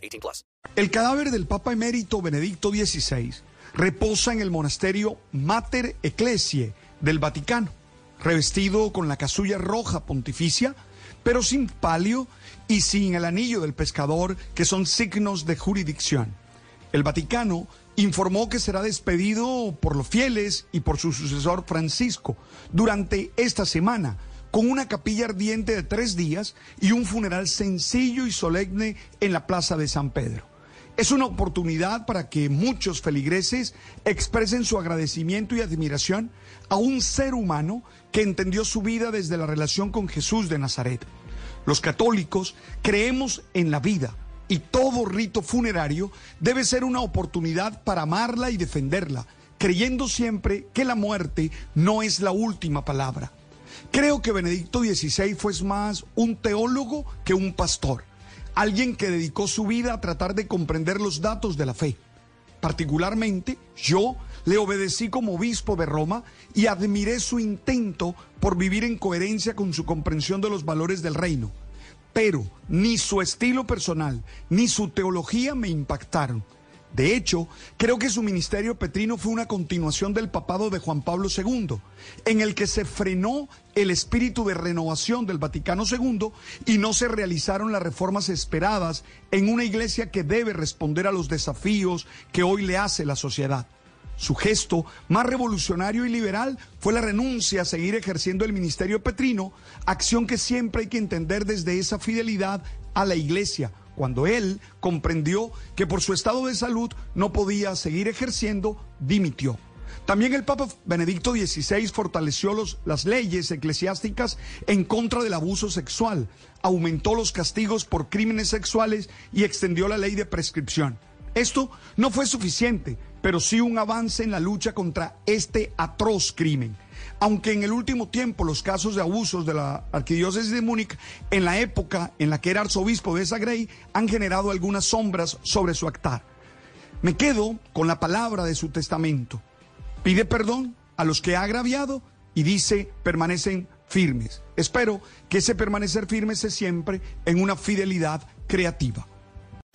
18 plus. El cadáver del Papa Emérito Benedicto XVI reposa en el monasterio Mater Ecclesiae del Vaticano, revestido con la casulla roja pontificia, pero sin palio y sin el anillo del pescador, que son signos de jurisdicción. El Vaticano informó que será despedido por los fieles y por su sucesor Francisco durante esta semana, con una capilla ardiente de tres días y un funeral sencillo y solemne en la Plaza de San Pedro. Es una oportunidad para que muchos feligreses expresen su agradecimiento y admiración a un ser humano que entendió su vida desde la relación con Jesús de Nazaret. Los católicos creemos en la vida y todo rito funerario debe ser una oportunidad para amarla y defenderla, creyendo siempre que la muerte no es la última palabra. Creo que Benedicto XVI fue más un teólogo que un pastor, alguien que dedicó su vida a tratar de comprender los datos de la fe. Particularmente, yo le obedecí como obispo de Roma y admiré su intento por vivir en coherencia con su comprensión de los valores del reino pero ni su estilo personal ni su teología me impactaron. De hecho, creo que su ministerio petrino fue una continuación del papado de Juan Pablo II, en el que se frenó el espíritu de renovación del Vaticano II y no se realizaron las reformas esperadas en una iglesia que debe responder a los desafíos que hoy le hace la sociedad. Su gesto más revolucionario y liberal fue la renuncia a seguir ejerciendo el ministerio petrino, acción que siempre hay que entender desde esa fidelidad a la iglesia, cuando él comprendió que por su estado de salud no podía seguir ejerciendo, dimitió. También el Papa Benedicto XVI fortaleció las leyes eclesiásticas en contra del abuso sexual, aumentó los castigos por crímenes sexuales y extendió la ley de prescripción. Esto no fue suficiente, pero sí un avance en la lucha contra este atroz crimen. Aunque en el último tiempo los casos de abusos de la arquidiócesis de Múnich, en la época en la que era arzobispo de Zagrey, han generado algunas sombras sobre su actar. Me quedo con la palabra de su testamento. Pide perdón a los que ha agraviado y dice permanecen firmes. Espero que ese permanecer firmes es siempre en una fidelidad creativa.